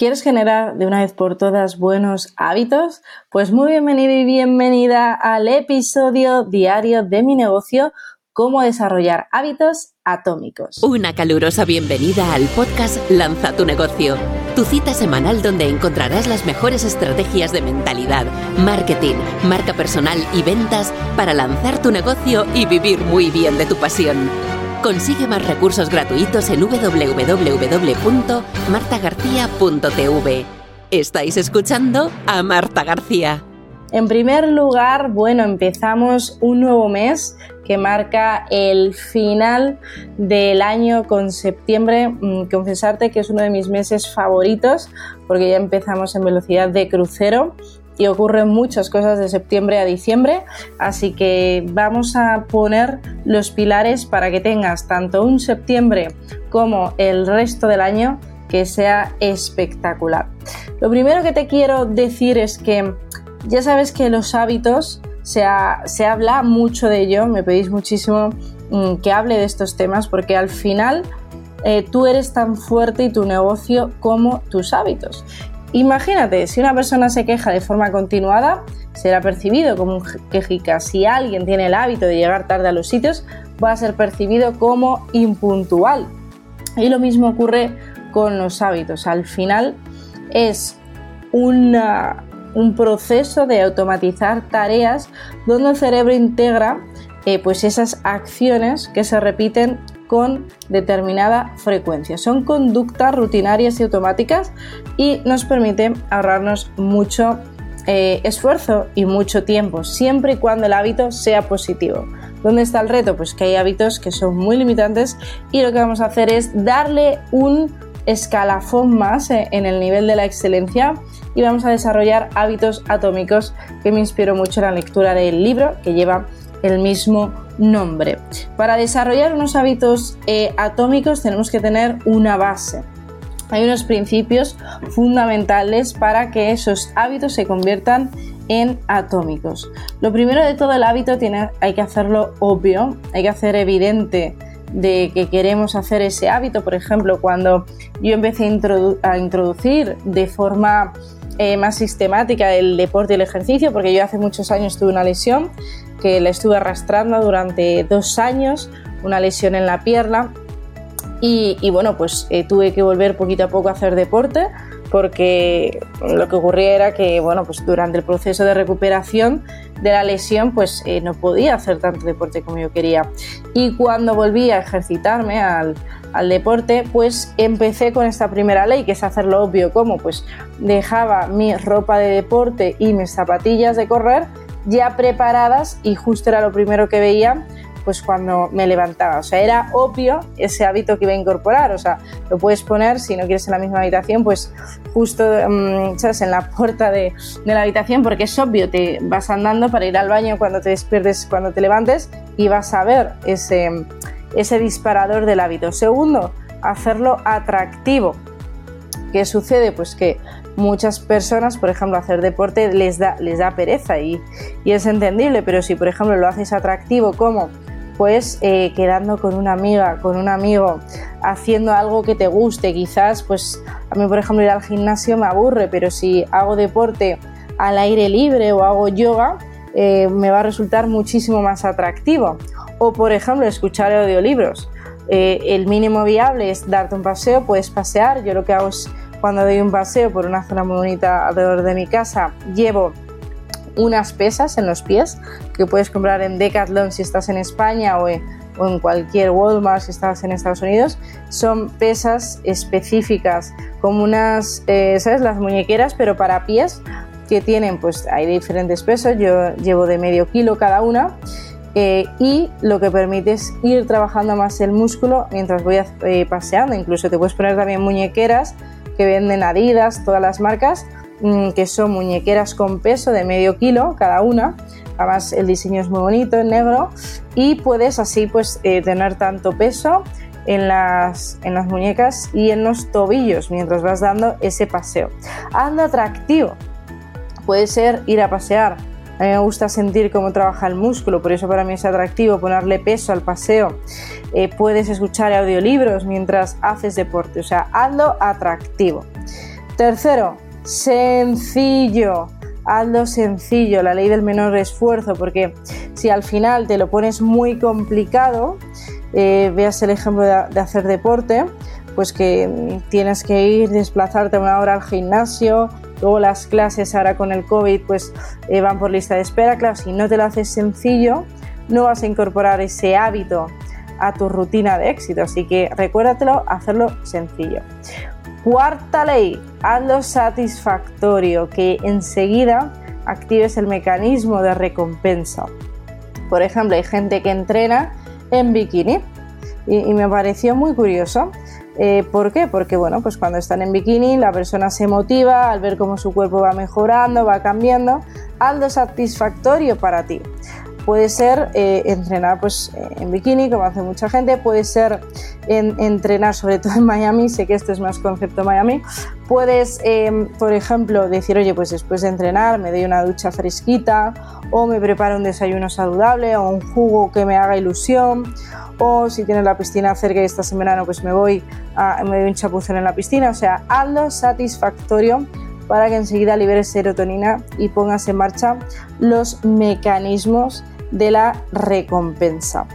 ¿Quieres generar de una vez por todas buenos hábitos? Pues muy bienvenido y bienvenida al episodio diario de mi negocio, cómo desarrollar hábitos atómicos. Una calurosa bienvenida al podcast Lanza tu negocio, tu cita semanal donde encontrarás las mejores estrategias de mentalidad, marketing, marca personal y ventas para lanzar tu negocio y vivir muy bien de tu pasión. Consigue más recursos gratuitos en www.martagarcía.tv. Estáis escuchando a Marta García. En primer lugar, bueno, empezamos un nuevo mes que marca el final del año con septiembre. Mm, confesarte que es uno de mis meses favoritos porque ya empezamos en velocidad de crucero y ocurren muchas cosas de septiembre a diciembre, así que vamos a poner los pilares para que tengas tanto un septiembre como el resto del año que sea espectacular. Lo primero que te quiero decir es que ya sabes que los hábitos se, habla mucho de ello, me pedís muchísimo mm, que hable de estos temas porque al final eh, tú eres tan fuerte y tu negocio como tus hábitos. Imagínate, si una persona se queja de forma continuada, será percibido como un quejica. Si alguien tiene el hábito de llegar tarde a los sitios, va a ser percibido como impuntual. Y lo mismo ocurre con los hábitos. Al final es un proceso de automatizar tareas donde el cerebro integra eh, pues esas acciones que se repiten con determinada frecuencia. Son conductas rutinarias y automáticas y nos permiten ahorrarnos mucho eh, esfuerzo y mucho tiempo, siempre y cuando el hábito sea positivo. ¿Dónde está el reto? Pues que hay hábitos que son muy limitantes y lo que vamos a hacer es darle un escalafón más eh, en el nivel de la excelencia y vamos a desarrollar hábitos atómicos que me inspiró mucho en la lectura del libro que lleva el mismo nombre. Para desarrollar unos hábitos eh, atómicos tenemos que tener una base. Hay unos principios fundamentales para que esos hábitos se conviertan en atómicos. Lo primero de todo el hábito tiene, hay que hacerlo obvio, hay que hacer evidente de que queremos hacer ese hábito. Por ejemplo, cuando yo empecé a, introducir de forma eh, más sistemática el deporte y el ejercicio, porque yo hace muchos años tuve una lesión que la estuve arrastrando durante dos años, una lesión en la pierna. Y, bueno, pues eh, tuve que volver poquito a poco a hacer deporte porque lo que ocurría era que, bueno, pues durante el proceso de recuperación de la lesión, pues eh, no podía hacer tanto deporte como yo quería. Y cuando volví a ejercitarme al, deporte, pues empecé con esta primera ley, que es hacerlo obvio, como pues dejaba mi ropa de deporte y mis zapatillas de correr ya preparadas y justo era lo primero que veía pues cuando me levantaba. O sea, era obvio ese hábito que iba a incorporar. O sea, lo puedes poner, si no quieres en la misma habitación, pues justo mm, en la puerta de, de, la habitación, porque es obvio, te vas andando para ir al baño cuando te despiertes, cuando te levantes, y vas a ver ese, ese disparador del hábito. Segundo, hacerlo atractivo. ¿Qué sucede? Pues que muchas personas, por ejemplo, hacer deporte les da, les da pereza y, es entendible, pero si, por ejemplo, lo haces atractivo como pues eh, quedando con una amiga, con un amigo, haciendo algo que te guste, quizás, pues a mí, por ejemplo, ir al gimnasio me aburre, pero si hago deporte al aire libre o hago yoga, eh, me va a resultar muchísimo más atractivo. O, por ejemplo, escuchar audiolibros. Eh, el mínimo viable es darte un paseo, puedes pasear. Yo lo que hago es cuando doy un paseo por una zona muy bonita alrededor de mi casa, llevo unas pesas en los pies que puedes comprar en Decathlon si estás en España o en, cualquier Walmart si estás en Estados Unidos. Son pesas específicas, como unas, eh, ¿sabes? Las muñequeras, pero para pies que tienen, pues hay diferentes pesos. Yo llevo de medio kilo cada una. Eh, y lo que permite es ir trabajando más el músculo mientras voy eh, paseando. Incluso te puedes poner también muñequeras que venden Adidas, todas las marcas, mm, que son muñequeras con peso de medio kilo cada una. Además el diseño es muy bonito, en negro, y puedes así pues eh, tener tanto peso en las, en las muñecas y en los tobillos mientras vas dando ese paseo. Ando atractivo. Puede ser ir a pasear, a mí me gusta sentir cómo trabaja el músculo, por eso para mí es atractivo ponerle peso al paseo. Eh, puedes escuchar audiolibros mientras haces deporte, o sea, hazlo atractivo. Tercero, sencillo. Hazlo sencillo, la ley del menor esfuerzo, porque si al final te lo pones muy complicado, eh, veas el ejemplo de, hacer deporte, pues que tienes que ir, desplazarte una hora al gimnasio, luego las clases ahora con el COVID pues eh, van por lista de espera, claro, si no te lo haces sencillo, no vas a incorporar ese hábito a tu rutina de éxito, así que recuérdatelo, hacerlo sencillo. Cuarta ley, hazlo satisfactorio, que enseguida actives el mecanismo de recompensa. Por ejemplo, hay gente que entrena en bikini y, me pareció muy curioso. Eh, ¿Por qué? Porque bueno, pues cuando están en bikini la persona se motiva al ver cómo su cuerpo va mejorando, va cambiando, algo satisfactorio para ti. Puede ser eh, entrenar pues, en bikini, como hace mucha gente, puede ser entrenar sobre todo en Miami, sé que esto es más concepto Miami, puedes, em, por ejemplo, decir, oye, pues después de entrenar me doy una ducha fresquita o me preparo un desayuno saludable o un jugo que me haga ilusión o si tienes la piscina cerca y estás en pues me voy a, me doy un chapuzón en la piscina, o sea, hazlo satisfactorio para que enseguida liberes serotonina y pongas en marcha los mecanismos de la recompensa.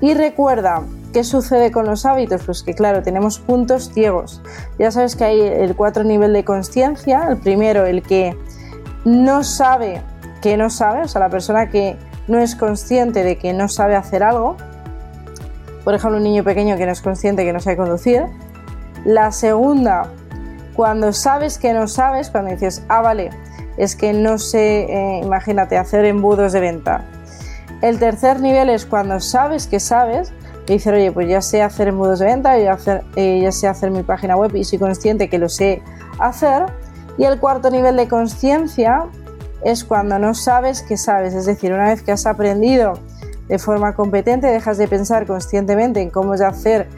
Y recuerda, ¿qué sucede con los hábitos? Pues que claro, tenemos puntos ciegos. Ya sabes que hay el cuatro nivel de conciencia. El primero, el que no sabe que no sabe, o sea, la persona que no es consciente de que no sabe hacer algo. Por ejemplo, un niño pequeño que no es consciente que no sabe conducir. La segunda, cuando sabes que no sabes, cuando dices, ah, vale, es que no sé, eh, imagínate, hacer embudos de venta. El tercer nivel es cuando sabes que sabes y dices, oye, pues ya sé hacer embudos de venta, ya, eh, ya sé hacer mi página web y soy consciente que lo sé hacer. Y el cuarto nivel de conciencia es cuando no sabes que sabes, es decir, una vez que has aprendido de forma competente, dejas de pensar conscientemente en cómo es de hacer,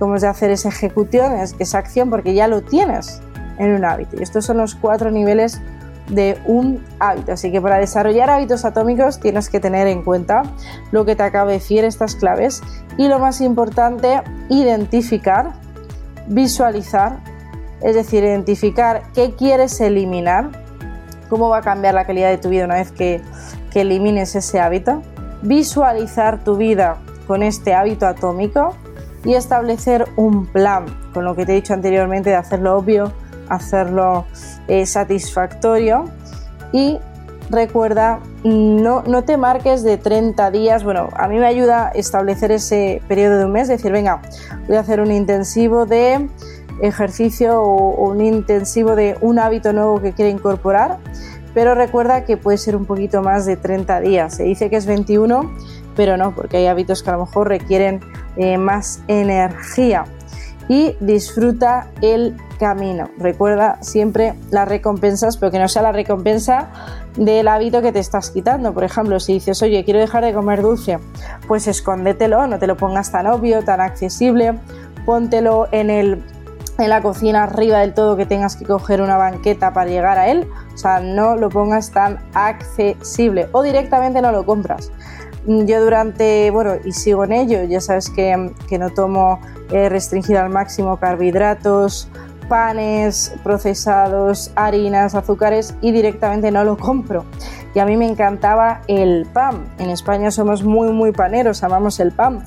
cómo es de hacer esa ejecución, esa acción, porque ya lo tienes en un hábito. Y estos son los cuatro niveles de un hábito. Así que para desarrollar hábitos atómicos tienes que tener en cuenta lo que te acabo de decir, estas claves. Y lo más importante, identificar, visualizar, es decir, identificar qué quieres eliminar, cómo va a cambiar la calidad de tu vida una vez que, que elimines ese hábito, visualizar tu vida con este hábito atómico y establecer un plan, con lo que te he dicho anteriormente de hacerlo obvio, hacerlo eh, satisfactorio. Y recuerda, no, no te marques de 30 días, bueno, a mí me ayuda establecer ese periodo de un mes, decir, venga, voy a hacer un intensivo de ejercicio o, un intensivo de un hábito nuevo que quiera incorporar, pero recuerda que puede ser un poquito más de 30 días, se dice que es 21, pero no, porque hay hábitos que a lo mejor requieren eh, más energía. Y disfruta el camino. Recuerda siempre las recompensas, pero que no sea la recompensa del hábito que te estás quitando. Por ejemplo, si dices, oye, quiero dejar de comer dulce, pues escóndetelo, no te lo pongas tan obvio, tan accesible, póntelo en el en la cocina arriba del todo que tengas que coger una banqueta para llegar a él, o sea, no lo pongas tan accesible o directamente no lo compras. Yo durante, bueno, y sigo en ello, ya sabes que, que no tomo eh, restringir al máximo carbohidratos, panes procesados, harinas, azúcares y directamente no lo compro. Y a mí me encantaba el pan. En España somos muy, muy paneros, amamos el pan.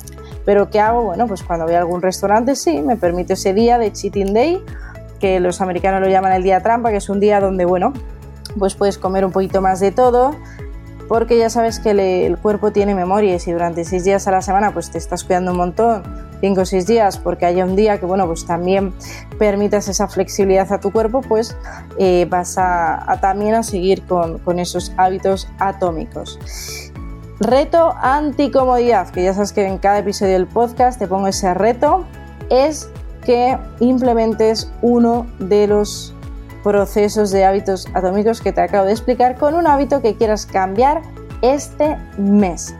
Pero ¿qué hago? Bueno, pues cuando voy a algún restaurante sí, me permite ese día de cheating day, que los americanos lo llaman el día trampa, que es un día donde, bueno, pues puedes comer un poquito más de todo, porque ya sabes que el cuerpo tiene memoria y si durante seis días a la semana pues te estás cuidando un montón, cinco o seis días, porque haya un día que bueno pues también permitas esa flexibilidad a tu cuerpo, pues eh, vas a, también a seguir con, con esos hábitos atómicos. Reto anticomodidad, que ya sabes que en cada episodio del podcast te pongo ese reto, es que implementes uno de los procesos de hábitos atómicos que te acabo de explicar con un hábito que quieras cambiar este mes.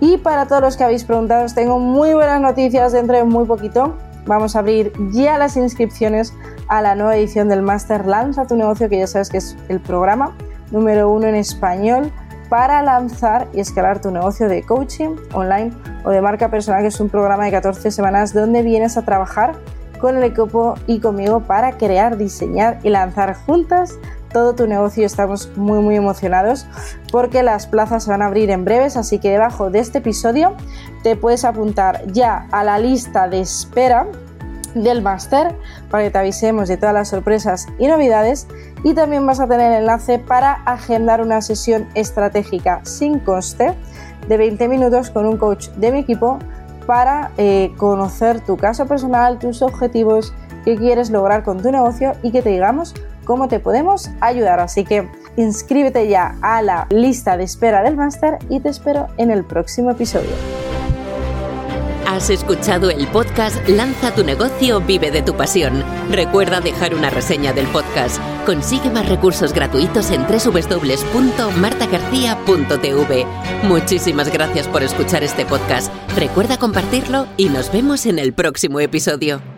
Y para todos los que habéis preguntado, os tengo muy buenas noticias dentro de muy poquito. Vamos a abrir ya las inscripciones a la nueva edición del Master Lanza tu negocio, que ya sabes que es el programa número uno en español para lanzar y escalar tu negocio de coaching online o de marca personal, que es un programa de 14 semanas donde vienes a trabajar con el equipo y conmigo para crear, diseñar y lanzar juntas todo tu negocio. Estamos muy muy emocionados porque las plazas se van a abrir en breves, así que debajo de este episodio te puedes apuntar ya a la lista de espera del máster para que te avisemos de todas las sorpresas y novedades y también vas a tener el enlace para agendar una sesión estratégica sin coste de 20 minutos con un coach de mi equipo para eh, conocer tu caso personal, tus objetivos, qué quieres lograr con tu negocio y que te digamos cómo te podemos ayudar. Así que inscríbete ya a la lista de espera del máster y te espero en el próximo episodio. Has escuchado el podcast Lanza tu negocio, vive de tu pasión. Recuerda dejar una reseña del podcast. Consigue más recursos gratuitos en www.martagarcía.tv. Muchísimas gracias por escuchar este podcast. Recuerda compartirlo y nos vemos en el próximo episodio.